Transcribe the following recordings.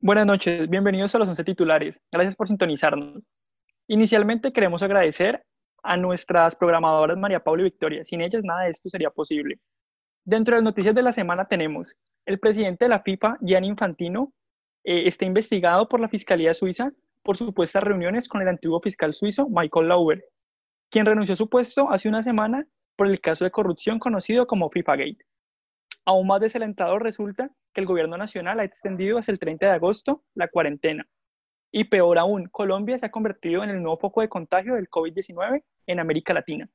Buenas noches, bienvenidos a los 11 titulares. Gracias por sintonizarnos. Inicialmente queremos agradecer a nuestras programadoras María Paula y Victoria. Sin ellas nada de esto sería posible. Dentro de las noticias de la semana tenemos el presidente de la FIFA, Gianni Infantino, eh, está investigado por la Fiscalía Suiza por supuestas reuniones con el antiguo fiscal suizo Michael Lauber, quien renunció a su puesto hace una semana por el caso de corrupción conocido como FIFA Gate. Aún más desalentador resulta que el gobierno nacional ha extendido hasta el 30 de agosto la cuarentena. Y peor aún, Colombia se ha convertido en el nuevo foco de contagio del COVID-19 en América Latina.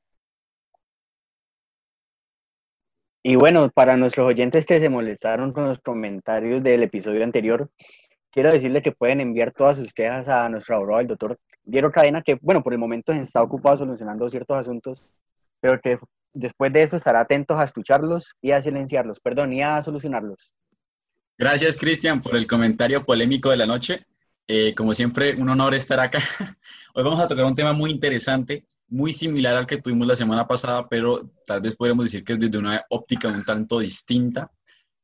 Y bueno, para nuestros oyentes que se molestaron con los comentarios del episodio anterior, quiero decirle que pueden enviar todas sus quejas a nuestro abogado, el doctor Diego Cadena, que, bueno, por el momento está ocupado solucionando ciertos asuntos, pero que después de eso estará atentos a escucharlos y a silenciarlos, perdón, y a solucionarlos. Gracias, Cristian, por el comentario polémico de la noche. Eh, como siempre, un honor estar acá. Hoy vamos a tocar un tema muy interesante, muy similar al que tuvimos la semana pasada, pero tal vez podríamos decir que es desde una óptica un tanto distinta.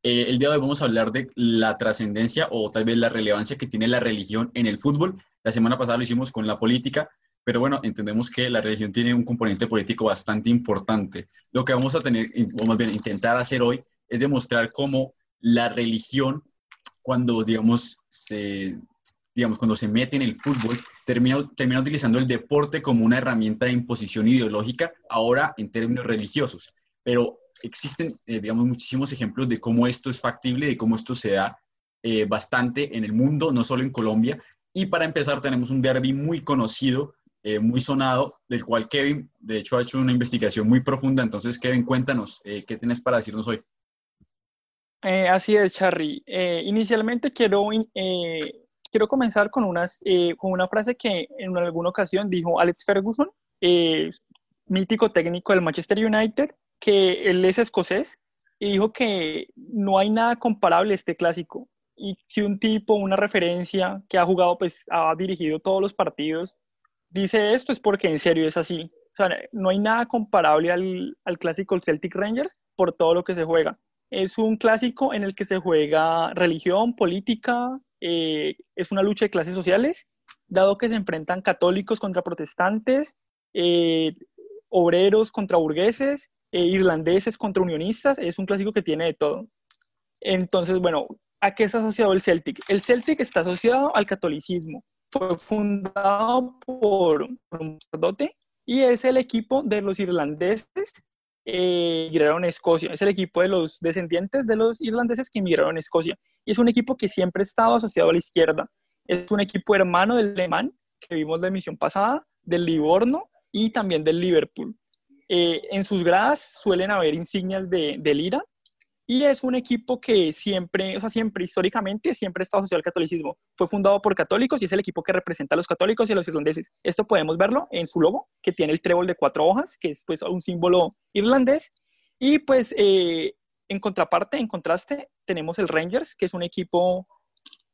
Eh, el día de hoy vamos a hablar de la trascendencia o tal vez la relevancia que tiene la religión en el fútbol. La semana pasada lo hicimos con la política, pero bueno, entendemos que la religión tiene un componente político bastante importante. Lo que vamos a tener, o más bien intentar hacer hoy, es demostrar cómo la religión, cuando digamos se, digamos, cuando se mete en el fútbol, termina, termina utilizando el deporte como una herramienta de imposición ideológica, ahora en términos religiosos. Pero existen, eh, digamos, muchísimos ejemplos de cómo esto es factible, de cómo esto se da eh, bastante en el mundo, no solo en Colombia. Y para empezar, tenemos un derby muy conocido, eh, muy sonado, del cual Kevin, de hecho, ha hecho una investigación muy profunda. Entonces, Kevin, cuéntanos, ¿qué tienes para decirnos hoy? así es, Charly. inicialmente quiero quiero comenzar con, unas, eh, con una frase que en alguna ocasión dijo Alex Ferguson, eh, mítico técnico del Manchester United, que él es escocés y dijo que no hay nada comparable a este clásico. Y si un tipo, una referencia que ha jugado, pues ha dirigido todos los partidos, dice esto es porque en serio es así. No hay nada comparable al, al clásico Celtic Rangers por todo lo que se juega. Es un clásico en el que se juega religión, política, eh, es una lucha de clases sociales, dado que se enfrentan católicos contra protestantes, eh, obreros contra burgueses, eh, irlandeses contra unionistas, es un clásico que tiene de todo. Entonces, bueno, ¿a qué está asociado el Celtic? El Celtic está asociado al catolicismo. Fue fundado por un sacerdote y es el equipo de los irlandeses eh, migraron a Escocia. Es el equipo de los descendientes de los irlandeses que emigraron a Escocia. Y es un equipo que siempre ha estado asociado a la izquierda. Es un equipo hermano del alemán, que vimos la emisión pasada, del Livorno y también del Liverpool. Eh, en sus gradas suelen haber insignias de, de Lira, y es un equipo que siempre, o sea, siempre, históricamente, siempre ha estado asociado al catolicismo. Fue fundado por católicos y es el equipo que representa a los católicos y a los irlandeses. Esto podemos verlo en su logo, que tiene el trébol de cuatro hojas, que es pues un símbolo irlandés. Y pues eh, en contraparte, en contraste, tenemos el Rangers, que es un equipo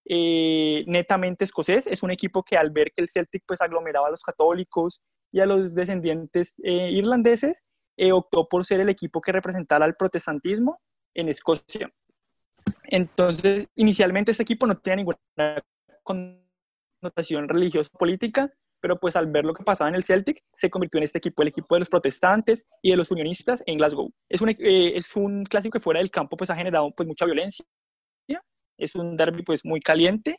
eh, netamente escocés. Es un equipo que al ver que el Celtic pues aglomeraba a los católicos y a los descendientes eh, irlandeses, optó por ser el equipo que representara al protestantismo en Escocia. Entonces, inicialmente este equipo no tenía ninguna connotación religiosa política, pero pues al ver lo que pasaba en el Celtic, se convirtió en este equipo, el equipo de los protestantes y de los unionistas en Glasgow. Es un, eh, es un clásico que fuera del campo pues ha generado pues mucha violencia, es un derby pues muy caliente,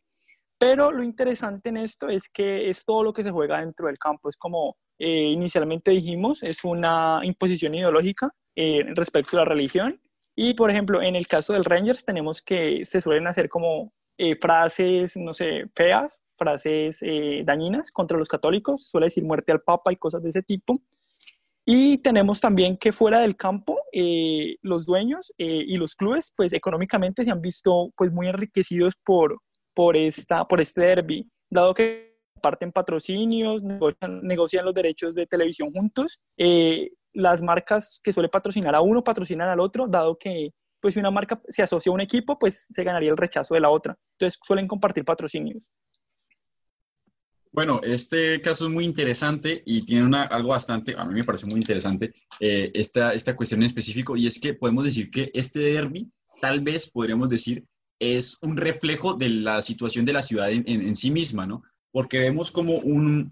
pero lo interesante en esto es que es todo lo que se juega dentro del campo, es como eh, inicialmente dijimos, es una imposición ideológica eh, respecto a la religión, y, por ejemplo, en el caso del Rangers tenemos que se suelen hacer como eh, frases, no sé, feas, frases eh, dañinas contra los católicos, se suele decir muerte al Papa y cosas de ese tipo. Y tenemos también que fuera del campo, eh, los dueños y los clubes, pues económicamente se han visto pues muy enriquecidos por, por, esta, por este derby, dado que parten patrocinios, negocian, negocian los derechos de televisión juntos las marcas que suele patrocinar a uno patrocinan al otro, dado que pues si una marca se asocia a un equipo, pues se ganaría el rechazo de la otra. Entonces suelen compartir patrocinios. Bueno, este caso es muy interesante y tiene una, algo bastante, a mí me parece muy interesante eh, esta, esta cuestión en específico y es que podemos decir que este derby tal vez podríamos decir es un reflejo de la situación de la ciudad en, sí misma, ¿no? Porque vemos como un,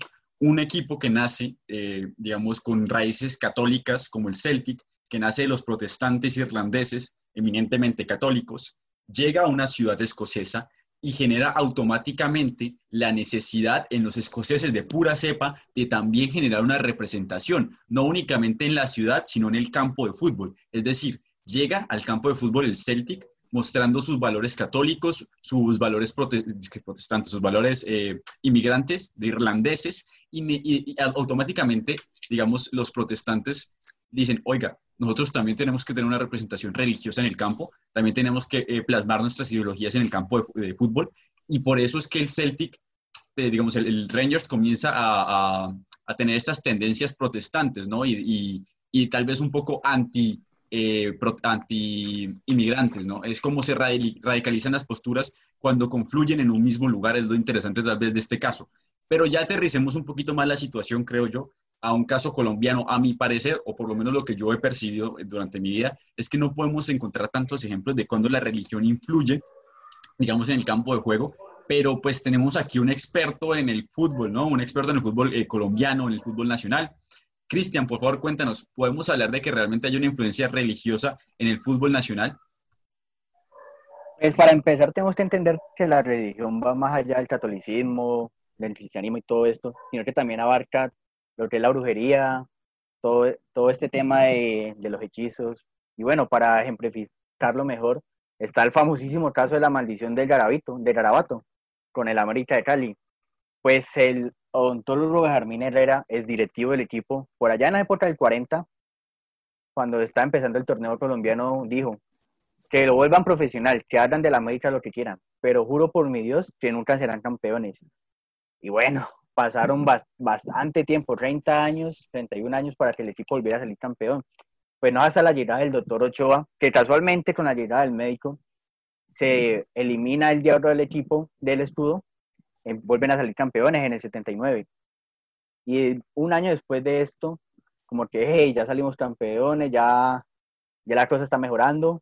equipo que nace, eh, digamos, con raíces católicas, como el Celtic, que nace de los protestantes irlandeses, eminentemente católicos, llega a una ciudad escocesa y genera automáticamente la necesidad en los escoceses de pura cepa de también generar una representación, no únicamente en la ciudad, sino en el campo de fútbol. Es decir, llega al campo de fútbol el Celtic mostrando sus valores católicos, sus valores protestantes, sus valores eh, inmigrantes, de irlandeses, y, automáticamente, digamos, los protestantes dicen, oiga, nosotros también tenemos que tener una representación religiosa en el campo, también tenemos que eh, plasmar nuestras ideologías en el campo de, fútbol, y por eso es que el Celtic, eh, digamos, el, Rangers comienza a, tener estas tendencias protestantes, ¿no? Y, y tal vez un poco anti eh, anti-inmigrantes, ¿no? Es como se radicalizan las posturas cuando confluyen en un mismo lugar, es lo interesante tal vez de este caso. Pero ya aterricemos un poquito más la situación, creo yo, a un caso colombiano, a mi parecer, o por lo menos lo que yo he percibido durante mi vida, es que no podemos encontrar tantos ejemplos de cuando la religión influye, digamos, en el campo de juego, pero pues tenemos aquí un experto en el fútbol, ¿no? Un experto en el fútbol eh, colombiano, en el fútbol nacional, Cristian, por favor, cuéntanos, ¿podemos hablar de que realmente hay una influencia religiosa en el fútbol nacional? Pues para empezar tenemos que entender que la religión va más allá del catolicismo, del cristianismo y todo esto, sino que también abarca lo que es la brujería, todo, todo este tema de, de los hechizos. Y bueno, para ejemplificarlo mejor, está el famosísimo caso de la maldición del Garabito, de Garabato, con el América de Cali. Pues el odontólogo Jarmín Herrera es directivo del equipo. Por allá en la época del 40, cuando está empezando el torneo colombiano, dijo que lo vuelvan profesional, que hagan de la América lo que quieran, pero juro por mi Dios que nunca serán campeones. Y bueno, pasaron bastante tiempo, 30 años, 31 años para que el equipo volviera a salir campeón. Pues no hasta la llegada del doctor Ochoa, que casualmente con la llegada del médico se elimina el diablo del equipo del escudo vuelven a salir campeones en el 79. Y un año después de esto, como que, hey, ya salimos campeones, ya, ya la cosa está mejorando.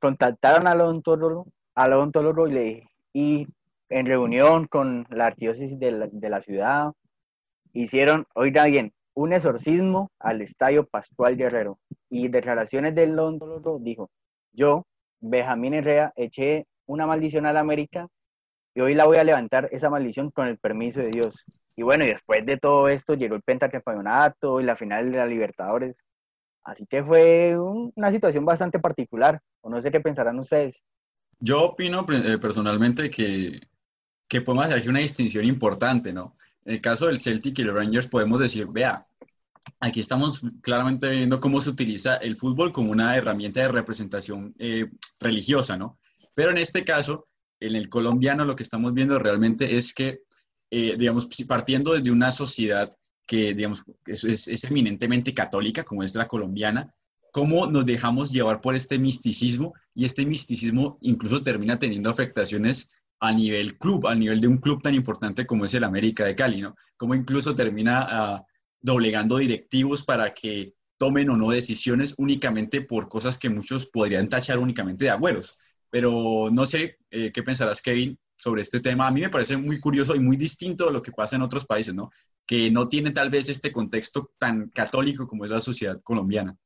Contactaron odontólogo, al odontólogo y, le, y en reunión con la arquidiócesis de la, de la ciudad, hicieron, oiga bien, un exorcismo al Estadio Pascual Guerrero. Y declaraciones del odontólogo dijo, yo, Benjamín Herrera, eché una maldición a la América y hoy la voy a levantar esa maldición con el permiso de Dios. Y bueno, y después de todo esto llegó el pentacampeonato y la final de la Libertadores. Así que fue una situación bastante particular, o no sé qué pensarán ustedes. Yo opino eh, personalmente que, que podemos hacer una distinción importante, ¿no? En el caso del Celtic y los Rangers podemos decir, vea, aquí estamos claramente viendo cómo se utiliza el fútbol como una herramienta de representación eh, religiosa, ¿no? Pero en este caso, en el colombiano lo que estamos viendo realmente es que, eh, digamos, partiendo desde una sociedad que, digamos, es, es, eminentemente católica, como es la colombiana, cómo nos dejamos llevar por este misticismo y este misticismo incluso termina teniendo afectaciones a nivel club, a nivel de un club tan importante como es el América de Cali, ¿no? Cómo incluso termina ah, doblegando directivos para que tomen o no decisiones únicamente por cosas que muchos podrían tachar únicamente de agüeros. Pero no sé eh, qué pensarás, Kevin, sobre este tema. A mí me parece muy curioso y muy distinto de lo que pasa en otros países, ¿no? Que no tiene tal vez este contexto tan católico como es la sociedad colombiana.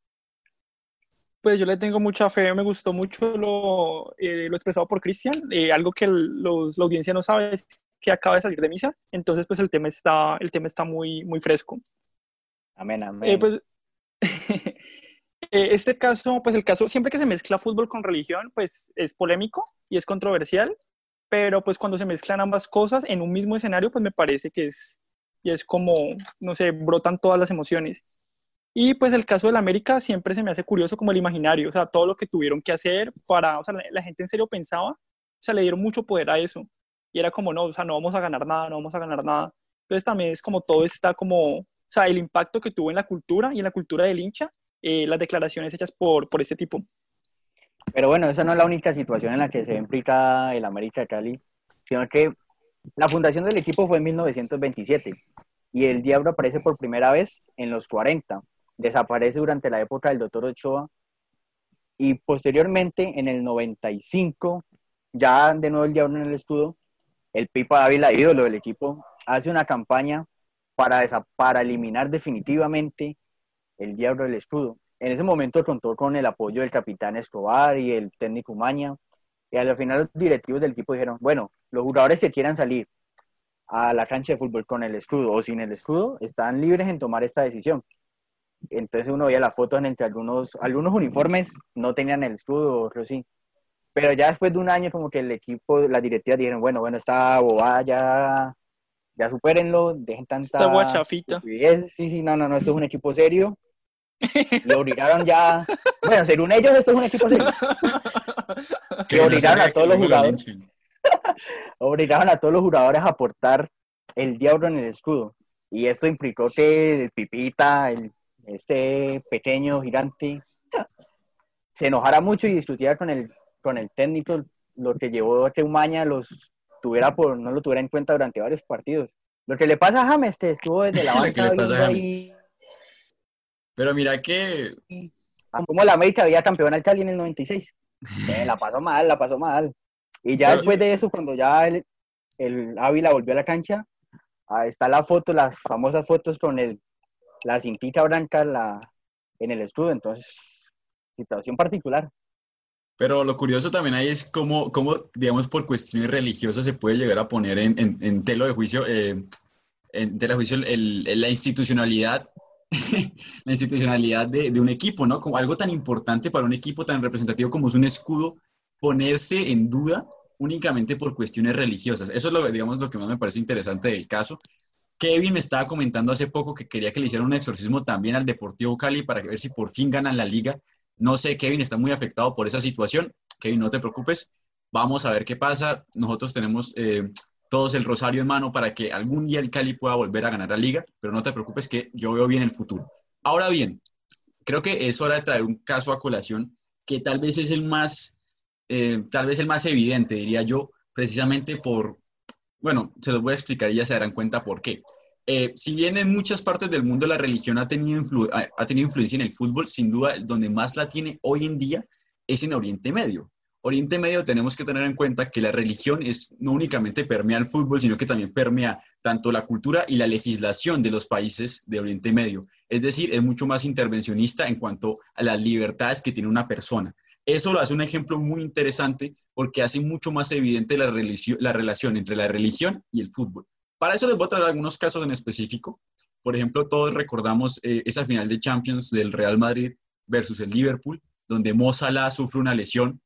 Pues yo le tengo mucha fe, me gustó mucho lo, eh, lo expresado por Cristian, eh, algo que los, la audiencia no sabe es que acaba de salir de misa, entonces pues el tema está, el tema está muy, muy fresco. Amén, amén. pues, Eh, este caso, pues el caso, siempre que se mezcla fútbol con religión, pues es polémico y es controversial, pero pues cuando se mezclan ambas cosas en un mismo escenario, pues me parece que es, y es como, no sé, brotan todas las emociones. Y pues el caso de la América siempre se me hace curioso como el imaginario, o sea, todo lo que tuvieron que hacer para, o sea, la, gente en serio pensaba, o sea, le dieron mucho poder a eso. Y era como, no, o sea, no vamos a ganar nada, no vamos a ganar nada. Entonces también es como todo está como, o sea, el impacto que tuvo en la cultura y en la cultura del hincha eh, las declaraciones hechas por, por este tipo. Pero bueno, esa no es la única situación en la que se implica el América de Cali, sino que la fundación del equipo fue en 1927 y el Diablo aparece por primera vez en los 40. Desaparece durante la época del Doctor Ochoa y posteriormente en el 95 ya de nuevo el diablo en el escudo, el Pipa Ávila, ídolo del equipo, hace una campaña para, para eliminar definitivamente el diablo del escudo. En ese momento contó con el apoyo del capitán Escobar y el técnico Maña, y al final los directivos del equipo dijeron, bueno, los jugadores que quieran salir a la cancha de fútbol con el escudo o sin el escudo están libres en tomar esta decisión. Entonces uno veía las fotos en entre algunos, algunos uniformes no tenían el escudo, pero sí. Pero ya después de un año como que el equipo, las directivas dijeron, bueno, bueno, esta bobada ya, ya supérenlo, dejen tanta... Esta guachafita. Sí, sí, no, no, no, esto es un equipo serio. Lo obligaron ya, bueno, según ellos esto es un equipo serio. Que obligaron a todos los jugadores. obligaron a todos los jugadores a aportar el diablo en el escudo. Y eso implicó que el Pipita, el, este pequeño gigante, se enojara mucho y discutiera con el, con el técnico, lo que llevó a que Umaña los tuviera por, no lo tuviera en cuenta durante varios partidos. Lo que le pasa a James, te estuvo desde la banca ahí. Pero mira que... Como la América había campeón al Cali en el 96. Eh, la pasó mal, la pasó mal. Y ya después de eso, cuando ya el, el Ávila volvió a la cancha, ahí está la foto, las famosas fotos con el, la cintita blanca la, en el escudo. Entonces, situación particular. Pero lo curioso también ahí es cómo, cómo digamos, por cuestiones religiosas se puede llegar a poner en, en, telo de juicio, eh, en tela de juicio el, la institucionalidad, la institucionalidad de, un equipo, ¿no? Como algo tan importante para un equipo tan representativo como es un escudo, ponerse en duda únicamente por cuestiones religiosas. Eso es lo, digamos, lo que más me parece interesante del caso. Kevin me estaba comentando hace poco que quería que le hicieran un exorcismo también al Deportivo Cali para ver si por fin ganan la liga. No sé, Kevin está muy afectado por esa situación. Kevin, no te preocupes. Vamos a ver qué pasa. Nosotros tenemos eh, todos el rosario en mano para que algún día el Cali pueda volver a ganar la liga, pero no te preocupes que yo veo bien el futuro. Ahora bien, creo que es hora de traer un caso a colación que tal vez es el más, eh, tal vez el más evidente, diría yo, precisamente por, bueno, se los voy a explicar y ya se darán cuenta por qué. Eh, si bien en muchas partes del mundo la religión ha tenido, ha tenido influencia en el fútbol, sin duda donde más la tiene hoy en día es en Oriente Medio. Oriente Medio tenemos que tener en cuenta que la religión es, no únicamente permea el fútbol, sino que también permea tanto la cultura y la legislación de los países de Oriente Medio. Es decir, es mucho más intervencionista en cuanto a las libertades que tiene una persona. Eso lo hace un ejemplo muy interesante porque hace mucho más evidente la, la relación entre la religión y el fútbol. Para eso les voy a traer algunos casos en específico. Por ejemplo, todos recordamos eh, esa final de Champions del Real Madrid versus el Liverpool, donde Mo Salah sufre una lesión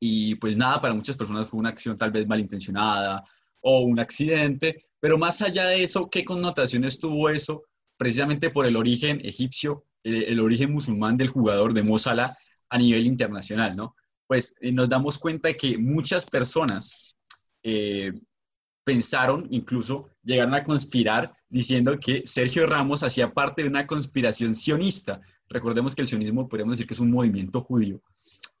y pues nada, para muchas personas fue una acción tal vez malintencionada o un accidente, pero más allá de eso, ¿qué connotaciones tuvo eso? Precisamente por el origen egipcio, el, origen musulmán del jugador de Mo a nivel internacional, ¿no? Pues eh, nos damos cuenta de que muchas personas eh, pensaron, incluso llegaron a conspirar diciendo que Sergio Ramos hacía parte de una conspiración sionista. Recordemos que el sionismo podríamos decir que es un movimiento judío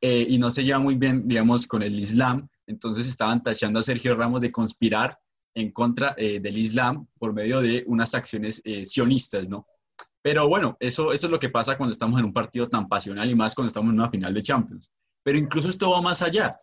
eh, y no se lleva muy bien, digamos, con el Islam. Entonces estaban tachando a Sergio Ramos de conspirar en contra eh, del Islam por medio de unas acciones eh, sionistas, ¿no? Pero bueno, eso, eso es lo que pasa cuando estamos en un partido tan pasional y más cuando estamos en una final de Champions. Pero incluso esto va más allá.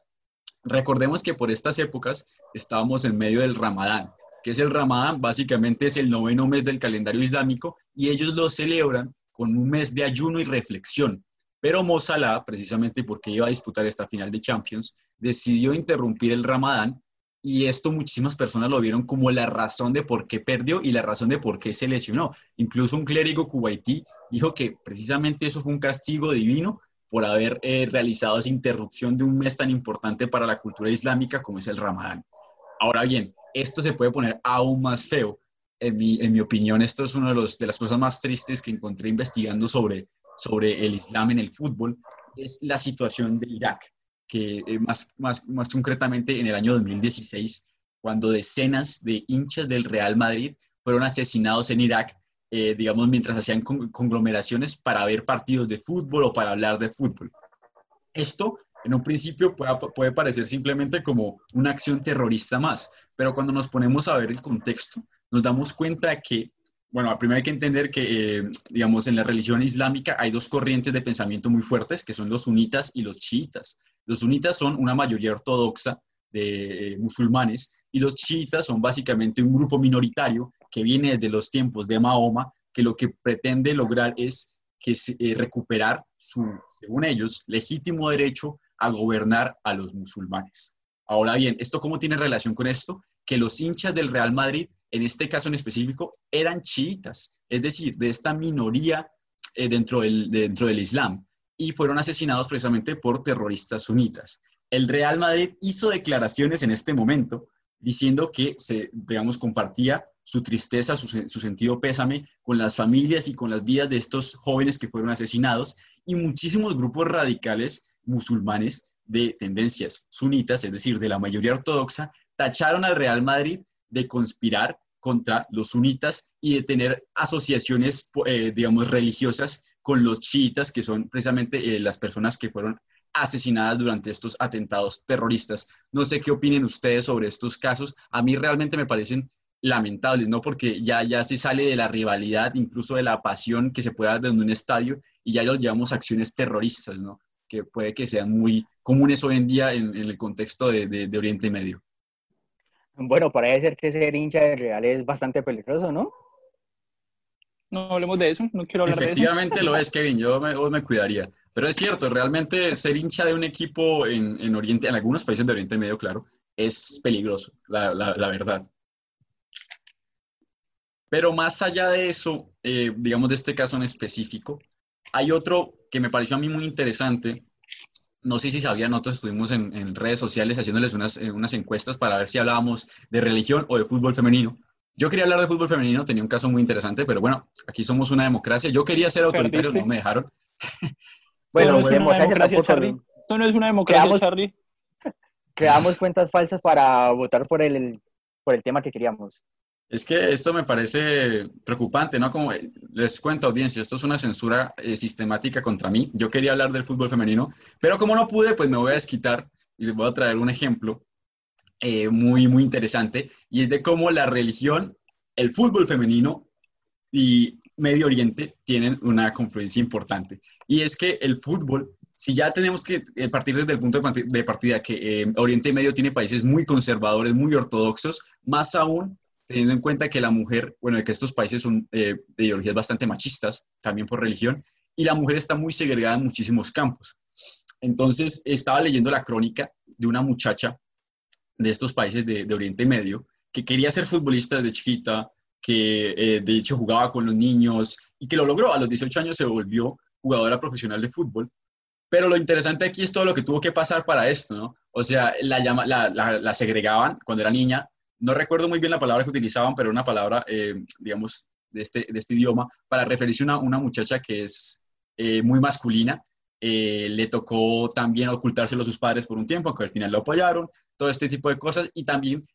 Recordemos que por estas épocas estábamos en medio del Ramadán. que es el Ramadán? Básicamente es el noveno mes del calendario islámico y ellos lo celebran con un mes de ayuno y reflexión. Pero Mo Salah, precisamente porque iba a disputar esta final de Champions, decidió interrumpir el Ramadán y esto muchísimas personas lo vieron como la razón de por qué perdió y la razón de por qué se lesionó. Incluso un clérigo cubaití dijo que precisamente eso fue un castigo divino por haber eh, realizado esa interrupción de un mes tan importante para la cultura islámica como es el Ramadán. Ahora bien, esto se puede poner aún más feo. En mi, en mi opinión, esto es una de, de las cosas más tristes que encontré investigando sobre, sobre el Islam en el fútbol, es la situación de Irak, que eh, más, más, más concretamente en el año 2016, cuando decenas de hinchas del Real Madrid fueron asesinados en Irak eh, digamos, mientras hacían conglomeraciones para ver partidos de fútbol o para hablar de fútbol. Esto, en un principio, puede, puede parecer simplemente como una acción terrorista más, pero cuando nos ponemos a ver el contexto, nos damos cuenta que bueno, primero hay que entender que, eh, digamos, en la religión islámica hay dos corrientes de pensamiento muy fuertes, que son los sunitas y los chiitas. Los sunitas son una mayoría ortodoxa de eh, musulmanes y los chiitas son básicamente un grupo minoritario que viene desde los tiempos de Mahoma, que lo que pretende lograr es que eh, recuperar su, según ellos, legítimo derecho a gobernar a los musulmanes. Ahora bien, ¿esto cómo tiene relación con esto? Que los hinchas del Real Madrid, en este caso en específico, eran chiitas, es decir, de esta minoría eh, dentro, del, dentro del Islam, y fueron asesinados precisamente por terroristas sunitas. El Real Madrid hizo declaraciones en este momento diciendo que se, digamos, compartía su tristeza, su, su, sentido pésame con las familias y con las vidas de estos jóvenes que fueron asesinados y muchísimos grupos radicales musulmanes de tendencias sunitas, es decir, de la mayoría ortodoxa, tacharon al Real Madrid de conspirar contra los sunitas y de tener asociaciones, eh, digamos, religiosas con los chiitas, que son precisamente eh, las personas que fueron asesinadas durante estos atentados terroristas. No sé qué opinen ustedes sobre estos casos. A mí realmente me parecen lamentables, ¿no? Porque ya, ya se sale de la rivalidad, incluso de la pasión que se puede dar en un estadio y ya los llevamos a acciones terroristas, ¿no? Que puede que sean muy comunes hoy en día en, el contexto de, de, Oriente Medio. Bueno, parece ser que ser hincha de Real es bastante peligroso, ¿no? No hablemos de eso, no quiero hablar de eso. Efectivamente lo es, Kevin, yo me, cuidaría. Pero es cierto, realmente ser hincha de un equipo en, en Oriente, en algunos países de Oriente Medio, claro, es peligroso, la, la, la verdad. Pero más allá de eso, eh, digamos de este caso en específico, hay otro que me pareció a mí muy interesante. No sé si sabían, nosotros estuvimos en, en redes sociales haciéndoles unas, eh, unas, encuestas para ver si hablábamos de religión o de fútbol femenino. Yo quería hablar de fútbol femenino, tenía un caso muy interesante, pero bueno, aquí somos una democracia. Yo quería ser autoritario, no me dejaron. bueno, no es una democracia, Charlie. Esto no es una democracia, creamos, Charlie. Creamos cuentas falsas para votar por el, por el tema que queríamos. Es que esto me parece preocupante, ¿no? Como les cuento, audiencia, esto es una censura eh, sistemática contra mí. Yo quería hablar del fútbol femenino, pero como no pude, pues me voy a desquitar y les voy a traer un ejemplo eh, muy, muy interesante, y es de cómo la religión, el fútbol femenino y Medio Oriente tienen una confluencia importante. Y es que el fútbol, si ya tenemos que eh, partir desde el punto de partida que eh, Oriente Medio tiene países muy conservadores, muy ortodoxos, más aún teniendo en cuenta que la mujer, bueno, que estos países son eh, de ideologías bastante machistas, también por religión, y la mujer está muy segregada en muchísimos campos. Entonces, estaba leyendo la crónica de una muchacha de estos países de, de Oriente Medio que quería ser futbolista desde chiquita, que eh, de hecho jugaba con los niños y que lo logró. A los 18 años se volvió jugadora profesional de fútbol. Pero lo interesante aquí es todo lo que tuvo que pasar para esto, ¿no? O sea, la, la, la, la segregaban cuando era niña, no recuerdo muy bien la palabra que utilizaban, pero una palabra, eh, digamos, de este, de este idioma, para referirse a una, muchacha que es eh, muy masculina. Eh, le tocó también ocultárselo a sus padres por un tiempo, aunque al final lo apoyaron, todo este tipo de cosas. Y también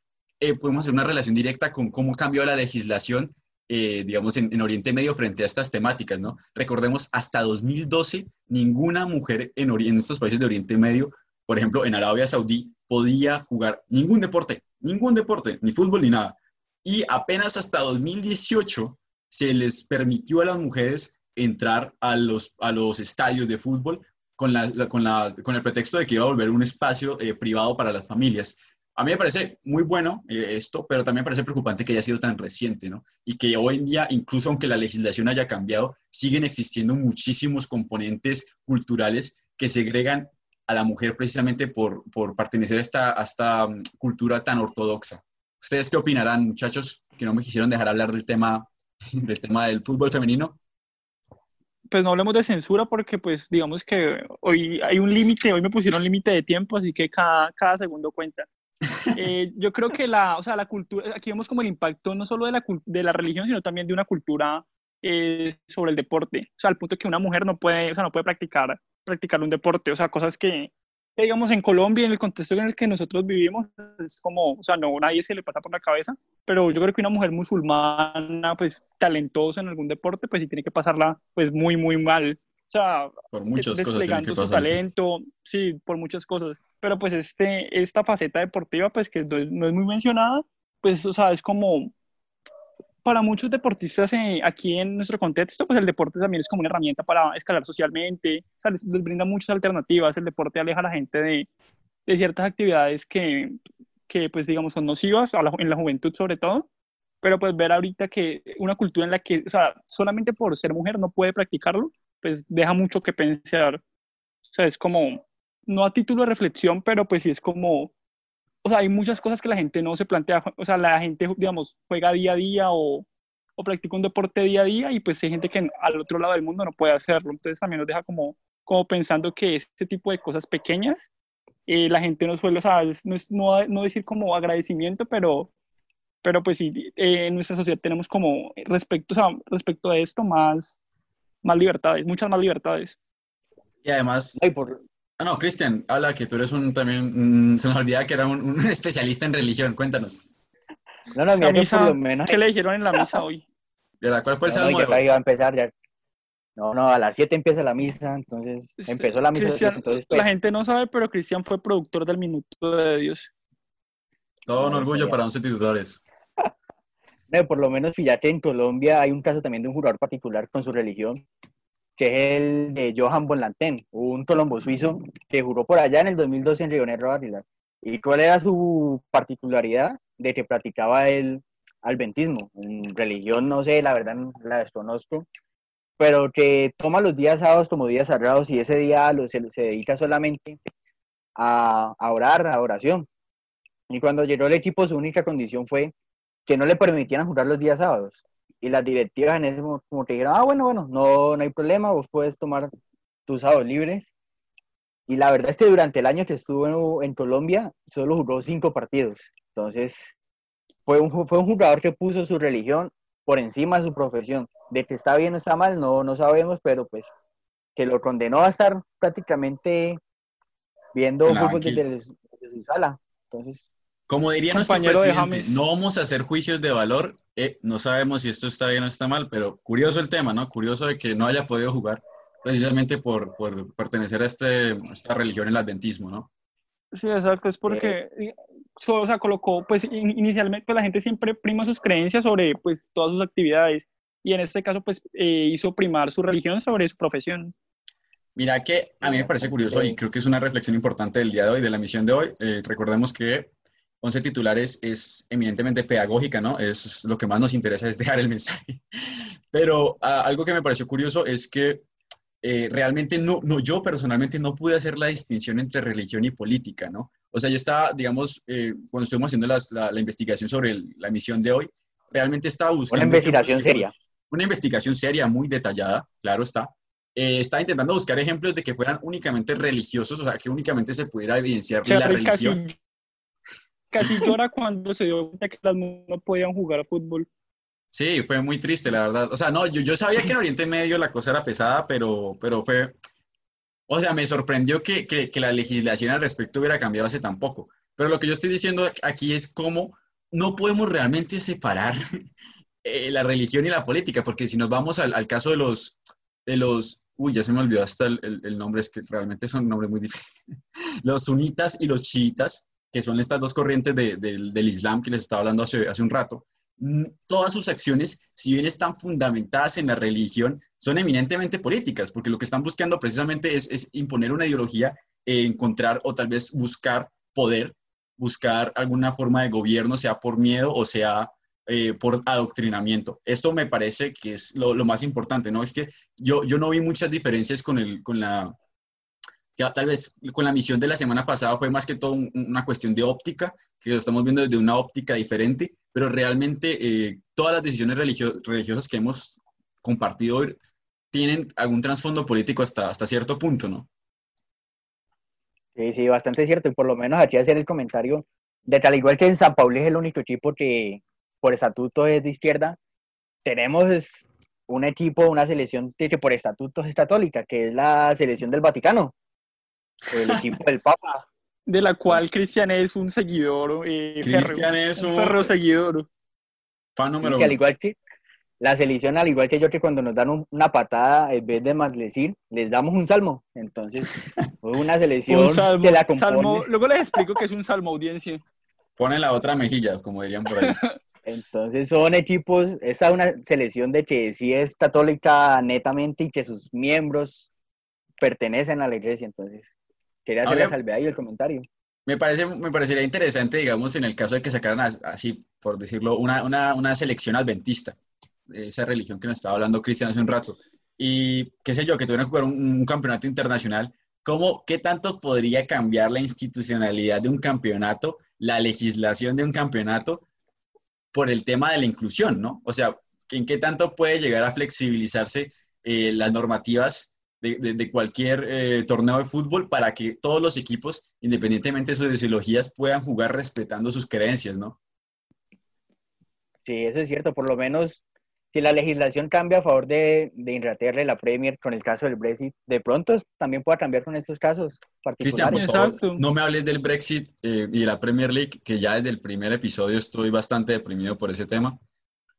podemos hacer una relación directa con cómo cambió la legislación, digamos, en, en, Oriente Medio frente a estas temáticas, ¿no? Recordemos, hasta 2012, ninguna mujer en, en estos países de Oriente Medio, por ejemplo, en Arabia Saudí, podía jugar ningún deporte, ningún deporte, ni fútbol ni nada. Y apenas hasta 2018 se les permitió a las mujeres entrar a los, a los estadios de fútbol con, la, con, la, con el pretexto de que iba a volver un espacio eh, privado para las familias. A mí me parece muy bueno eh, esto, pero también me parece preocupante que haya sido tan reciente, ¿no? Y que hoy en día, incluso aunque la legislación haya cambiado, siguen existiendo muchísimos componentes culturales que segregan a la mujer precisamente por, por pertenecer a esta, a esta um, cultura tan ortodoxa. ¿Ustedes qué opinarán, muchachos, que no me quisieron dejar hablar del tema del, tema del fútbol femenino? Pues no hablemos de censura porque pues digamos que hoy hay un límite, hoy me pusieron límite de tiempo, así que cada, cada segundo cuenta. Eh, yo creo que la, o sea, la cultura, aquí vemos como el impacto no solo de la, de la religión, sino también de una cultura eh, sobre el deporte. O sea, al punto que una mujer no puede, o sea, no puede practicar practicar un deporte, o sea, cosas que, que, digamos, en Colombia, en el contexto en el que nosotros vivimos, es como, o sea, no, nadie se le pasa por la cabeza, pero yo creo que una mujer musulmana, pues, talentosa en algún deporte, pues sí tiene que pasarla, pues, muy, muy mal. O sea, por muchas desplegando cosas su talento, sí. sí, por muchas cosas. Pero pues este, esta faceta deportiva, pues que no es, no es muy mencionada, pues, o sea, es como, para muchos deportistas eh, aquí en nuestro contexto, pues el deporte también es como una herramienta para escalar socialmente, o les, brinda muchas alternativas, el deporte aleja a la gente de, de ciertas actividades que, que, pues digamos, son nocivas, en la juventud sobre todo, pero pues ver ahorita que una cultura en la que, o solamente por ser mujer no puede practicarlo, pues deja mucho que pensar, o sea, es como, no a título de reflexión, pero pues sí es como o sea, hay muchas cosas que la gente no se plantea, o sea, la gente, digamos, juega día a día o, o practica un deporte día a día y pues hay gente que al otro lado del mundo no puede hacerlo, entonces también nos deja como, como pensando que este tipo de cosas pequeñas, eh, la gente no suele, o sea, no, es, no, no, decir como agradecimiento, pero, pero pues sí, eh, en nuestra sociedad tenemos como respecto, o sea, respecto a esto más, más libertades, muchas más libertades. Y además, por, Ah, no, Cristian, habla que tú eres un también, se nos olvidaba que era un, especialista en religión, cuéntanos. No, no, mira, misa, por lo menos... ¿Qué le dijeron en la misa hoy? ¿Verdad? ¿Cuál fue el no, salmo? No, iba a empezar ya. No, no, a las 7 empieza la misa, entonces este, empezó la misa. entonces, pues... La gente no sabe, pero Cristian fue productor del Minuto de Dios. Todo un orgullo para 11 titulares. No, por lo menos fíjate, en Colombia hay un caso también de un jugador particular con su religión, que es el de Johan Bonlanten, un colombo suizo que juró por allá en el 2012 en Río Negro, Ávila. ¿Y cuál era su particularidad? De que practicaba el alventismo. En religión, no sé, la verdad la desconozco, pero que toma los días sábados como días sagrados y ese día lo, se, se dedica solamente a, a orar, a oración. Y cuando llegó el equipo, su única condición fue que no le permitieran jugar los días sábados y las directivas en ese momento como te dijeron, ah, bueno, bueno, no, no hay problema, vos puedes tomar tus sábados libres. Y la verdad es que durante el año que estuvo en, Colombia, solo jugó cinco partidos. Entonces, fue un, fue un jugador que puso su religión por encima de su profesión. De que está bien o está mal, no, no sabemos, pero pues que lo condenó a estar prácticamente viendo fútbol desde, desde, su sala. Entonces, como diría nuestro presidente, no vamos a hacer juicios de valor. Eh, no sabemos si esto está bien o está mal, pero curioso el tema, ¿no? Curioso de que no haya podido jugar precisamente por, por pertenecer a, este, esta religión, el adventismo, ¿no? Sí, exacto. Es porque, eh, o sea, colocó, pues inicialmente pues, la gente siempre prima sus creencias sobre pues todas sus actividades y en este caso pues eh, hizo primar su religión sobre su profesión. Mira que a mí me parece curioso y creo que es una reflexión importante del día de hoy, de la misión de hoy. recordemos que 11 titulares es eminentemente pedagógica, ¿no? Es lo que más nos interesa es dejar el mensaje. Pero ah, algo que me pareció curioso es que eh, realmente no, no, yo personalmente no pude hacer la distinción entre religión y política, ¿no? O sea, yo estaba, digamos, eh, cuando estuvimos haciendo la, la, investigación sobre la misión de hoy, realmente estaba buscando... Una investigación seria. Una investigación seria, muy detallada, claro está. Eh, estaba intentando buscar ejemplos de que fueran únicamente religiosos, o sea, que únicamente se pudiera evidenciar la religión casi llora cuando se dio cuenta que las no podían jugar a fútbol. Sí, fue muy triste, la verdad. O sea, no, yo, sabía que en Oriente Medio la cosa era pesada, pero, pero fue... O sea, me sorprendió que, que, la legislación al respecto hubiera cambiado hace tan poco. Pero lo que yo estoy diciendo aquí es cómo no podemos realmente separar eh, la religión y la política, porque si nos vamos al, al, caso de los, de los, uy, ya se me olvidó hasta el, el, el nombre, es que realmente son nombres muy difíciles, los sunitas y los chiitas, que son estas dos corrientes del Islam que les estaba hablando hace, hace un rato, mm, todas sus acciones, si bien están fundamentadas en la religión, son eminentemente políticas, porque lo que están buscando precisamente es, imponer una ideología, eh, encontrar o tal vez buscar poder, buscar alguna forma de gobierno, sea por miedo o sea eh, por adoctrinamiento. Esto me parece que es lo, más importante, ¿no? Es que yo, yo no vi muchas diferencias con, el, con la tal vez con la misión de la semana pasada fue más que todo una cuestión de óptica, que lo estamos viendo desde una óptica diferente, pero realmente eh, todas las decisiones religiosas que hemos compartido hoy tienen algún trasfondo político hasta, hasta cierto punto, ¿no? Sí, sí, bastante cierto. Y por lo menos aquí hacer el comentario de tal igual que en San Pablo es el único equipo que por estatuto es de izquierda, tenemos un equipo, una selección que por estatuto es católica, que es la selección del Vaticano el equipo del Papa. De la cual Cristian es un seguidor. Eh, Cristian es un, ferro seguidor. Fan número Al igual que la selección, al igual que yo, que cuando nos dan una patada, en vez de maldecir, les damos un salmo. Entonces, una selección salmo, que la salmo, Luego les explico que es un salmo, audiencia. Pone la otra mejilla, como dirían por ahí. Entonces son equipos, esta es una selección de que sí es católica netamente y que sus miembros pertenecen a la iglesia. Entonces, quería hacer la salvedad y el comentario. Me, parece, me parecería interesante, digamos, en el caso de que sacaran así, por decirlo, una, una, una selección adventista, esa religión que nos estaba hablando Cristian hace un rato, y qué sé yo, que tuvieran que jugar un, campeonato internacional, ¿cómo, ¿qué tanto podría cambiar la institucionalidad de un campeonato, la legislación de un campeonato, por el tema de la inclusión, ¿no? O sea, ¿en qué tanto puede llegar a flexibilizarse eh, las normativas de, cualquier eh, torneo de fútbol para que todos los equipos, independientemente de sus ideologías, puedan jugar respetando sus creencias, ¿no? Sí, eso es cierto. Por lo menos, si la legislación cambia a favor de, de Inglaterra y la Premier con el caso del Brexit, de pronto también pueda cambiar con estos casos particulares. Cristian, no me hables del Brexit eh, y de la Premier League, que ya desde el primer episodio estoy bastante deprimido por ese tema.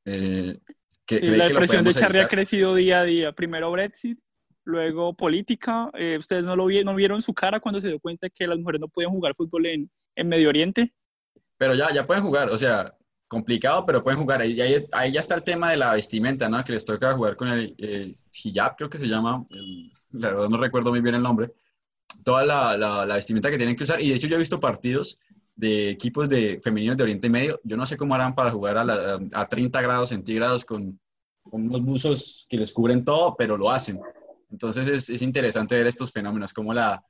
Eh, que, sí, la depresión de Charlie ha crecido día a día. Primero Brexit, luego política. Eh, ¿Ustedes no, lo no vieron su cara cuando se dio cuenta que las mujeres no podían jugar fútbol en, en Medio Oriente? Pero ya, ya pueden jugar, o sea, complicado, pero pueden jugar. Ahí, ahí, ya está el tema de la vestimenta, ¿no? Que les toca jugar con el, hijab, creo que se llama, la verdad no recuerdo muy bien el nombre. Toda la, la, vestimenta que tienen que usar. Y de hecho yo he visto partidos de equipos de femeninos de Oriente Medio. Yo no sé cómo harán para jugar a, a 30 grados centígrados con, con unos buzos que les cubren todo, pero lo hacen. Entonces es, es interesante ver estos fenómenos, como la,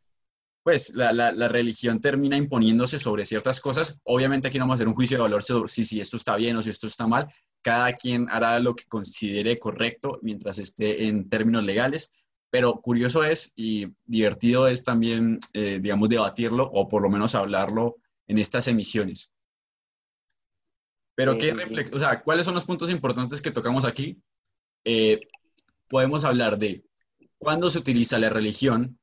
pues la, la, la, religión termina imponiéndose sobre ciertas cosas. Obviamente aquí no vamos a hacer un juicio de valor sobre si, si esto está bien o si esto está mal. Cada quien hará lo que considere correcto mientras esté en términos legales. Pero curioso es y divertido es también, eh, digamos, debatirlo o por lo menos hablarlo en estas emisiones. Pero, ¿qué reflex o sea, ¿cuáles son los puntos importantes que tocamos aquí? Eh, podemos hablar de cuándo se utiliza la religión,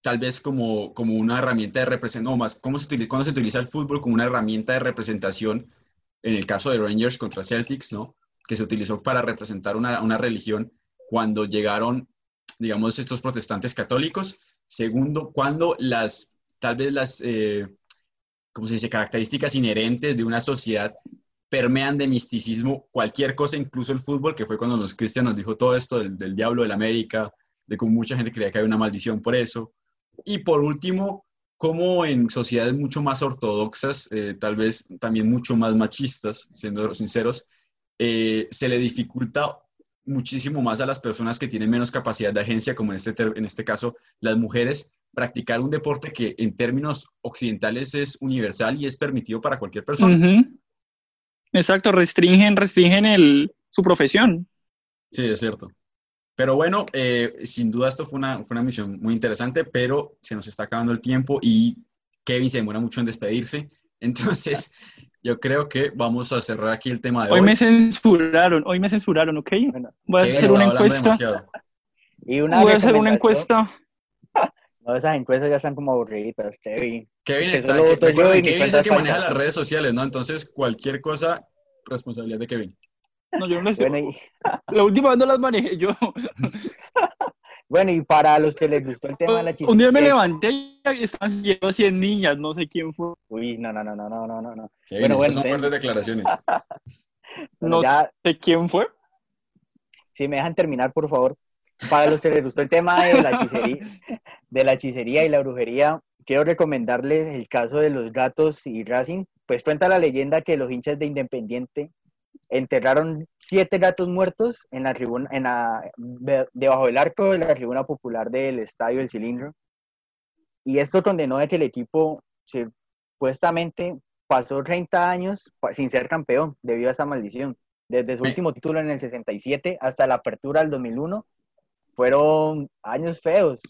tal vez como, como una herramienta de representación, no más, ¿cómo se utiliza, cuándo se utiliza el fútbol como una herramienta de representación, en el caso de Rangers contra Celtics, ¿no? que se utilizó para representar una, una religión cuando llegaron, digamos, estos protestantes católicos. Segundo, cuando las, tal vez las, eh, ¿cómo se dice?, características inherentes de una sociedad permean de misticismo cualquier cosa, incluso el fútbol, que fue cuando los cristianos dijo todo esto del, del diablo de la América, de cómo mucha gente creía que había una maldición por eso. Y por último, como en sociedades mucho más ortodoxas, eh, tal vez también mucho más machistas, siendo sinceros, eh, se le dificulta muchísimo más a las personas que tienen menos capacidad de agencia, como en este, en este caso las mujeres, practicar un deporte que en términos occidentales es universal y es permitido para cualquier persona. Exacto, restringen, restringen el, su profesión. Sí, es cierto. Pero bueno, eh, sin duda esto fue una, fue una misión muy interesante, pero se nos está acabando el tiempo y Kevin se demora mucho en despedirse. Entonces, yo creo que vamos a cerrar aquí el tema de hoy. Hoy me censuraron, hoy me censuraron, ¿ok? Voy a hacer una encuesta. Y una Voy a hacer una encuesta. No, esas encuestas ya están como aburridas, Kevin. Kevin está, que, Kevin es el que maneja las redes sociales, ¿no? Entonces, cualquier cosa, responsabilidad de Kevin. No, yo no sé. La última vez no las manejé yo. Bueno, y para los que les gustó el tema de la chica. Un día me levanté y estaban siguiendo 100 niñas, no sé quién fue. Uy, no, no, no, no, no, no, no. bueno, bueno, son fuertes declaraciones. no sé quién fue. Si me dejan terminar, por favor. Para los que les gustó el tema de la hechicería, de la hechicería y la brujería, quiero recomendarles el caso de los gatos y Racing. Pues cuenta la leyenda que los hinchas de Independiente enterraron siete gatos muertos en la tribuna, en la, debajo del arco de la tribuna popular del Estadio del Cilindro. Y esto condenó a que el equipo supuestamente pasó 30 años sin ser campeón debido a esa maldición. Desde su último título en el 67 hasta la apertura del 2001, fueron años feos.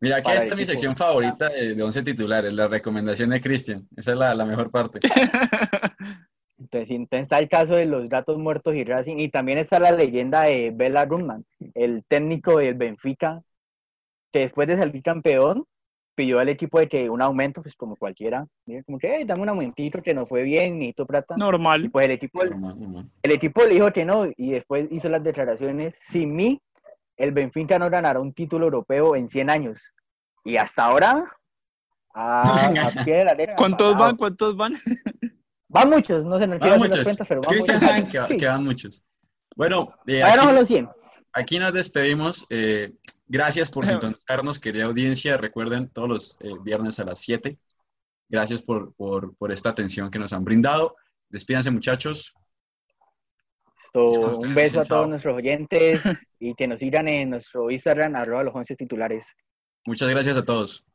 Mira, aquí está mi sección favorita de, de 11 titulares, la recomendación de Cristian. Esa es la, la mejor parte. Entonces, está el caso de los gatos muertos y Racing, y también está la leyenda de Bela Runman, el técnico del Benfica, que después de salir campeón, pidió al equipo de que un aumento, pues como cualquiera, como que, dame un aumentito que no fue bien, necesito plata. Normal. pues el equipo, el equipo le dijo que no, y después hizo las declaraciones, sin mí, el Benfica no ganará un título europeo en 100 años. Y hasta ahora, a, ¿Cuántos van? ¿Cuántos van? Van muchos, no sé, no quiero las cuentas, pero van Cristian muchos. saben que, Sí. que van muchos. Bueno, eh, aquí- los 100. Aquí nos despedimos. eh, gracias por sintonizarnos, querida audiencia. Recuerden, todos los eh, viernes a las 7. Gracias por, por, por esta atención que nos han brindado. Despídanse, muchachos. So, un beso a todos nuestros oyentes y que nos sigan en nuestro Instagram, arroba los 11 titulares. Muchas gracias a todos.